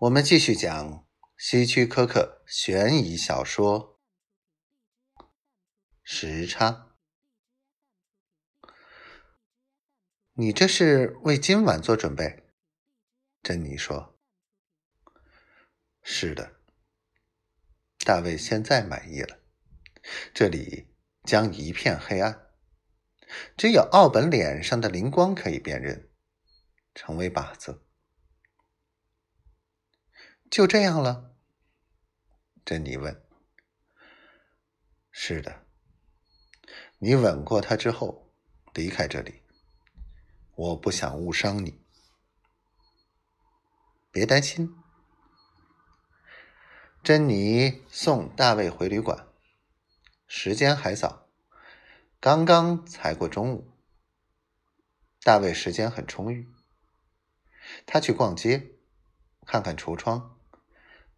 我们继续讲希区柯克悬疑小说《时差》。你这是为今晚做准备？珍妮说：“是的。”大卫现在满意了。这里将一片黑暗，只有奥本脸上的灵光可以辨认，成为靶子。就这样了，珍妮问。“是的，你吻过他之后离开这里。我不想误伤你，别担心。”珍妮送大卫回旅馆。时间还早，刚刚才过中午。大卫时间很充裕，他去逛街，看看橱窗，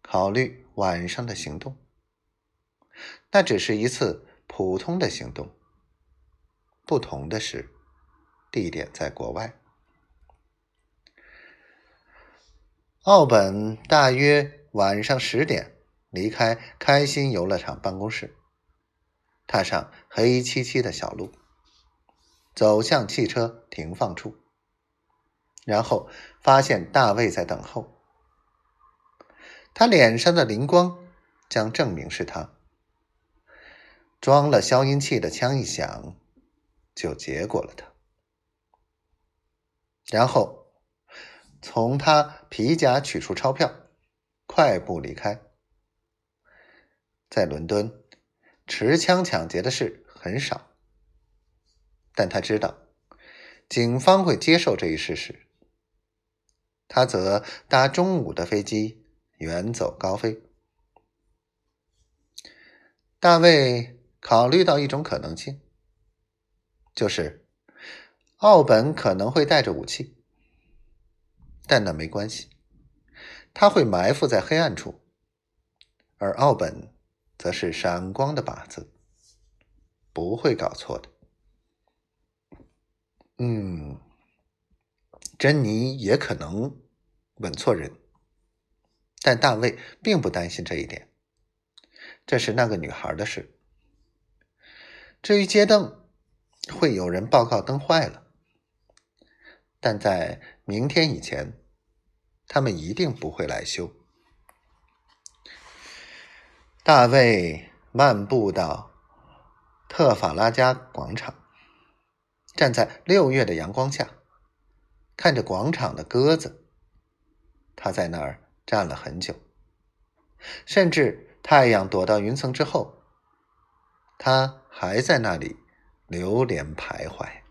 考虑晚上的行动。那只是一次普通的行动。不同的是，地点在国外。奥本大约晚上十点离开开心游乐场办公室。踏上黑漆漆的小路，走向汽车停放处，然后发现大卫在等候。他脸上的灵光将证明是他。装了消音器的枪一响，就结果了他。然后从他皮夹取出钞票，快步离开。在伦敦。持枪抢劫的事很少，但他知道警方会接受这一事实。他则搭中午的飞机远走高飞。大卫考虑到一种可能性，就是奥本可能会带着武器，但那没关系，他会埋伏在黑暗处，而奥本。则是闪光的靶子，不会搞错的。嗯，珍妮也可能吻错人，但大卫并不担心这一点。这是那个女孩的事。至于街灯，会有人报告灯坏了，但在明天以前，他们一定不会来修。大卫漫步到特法拉加广场，站在六月的阳光下，看着广场的鸽子。他在那儿站了很久，甚至太阳躲到云层之后，他还在那里流连徘徊。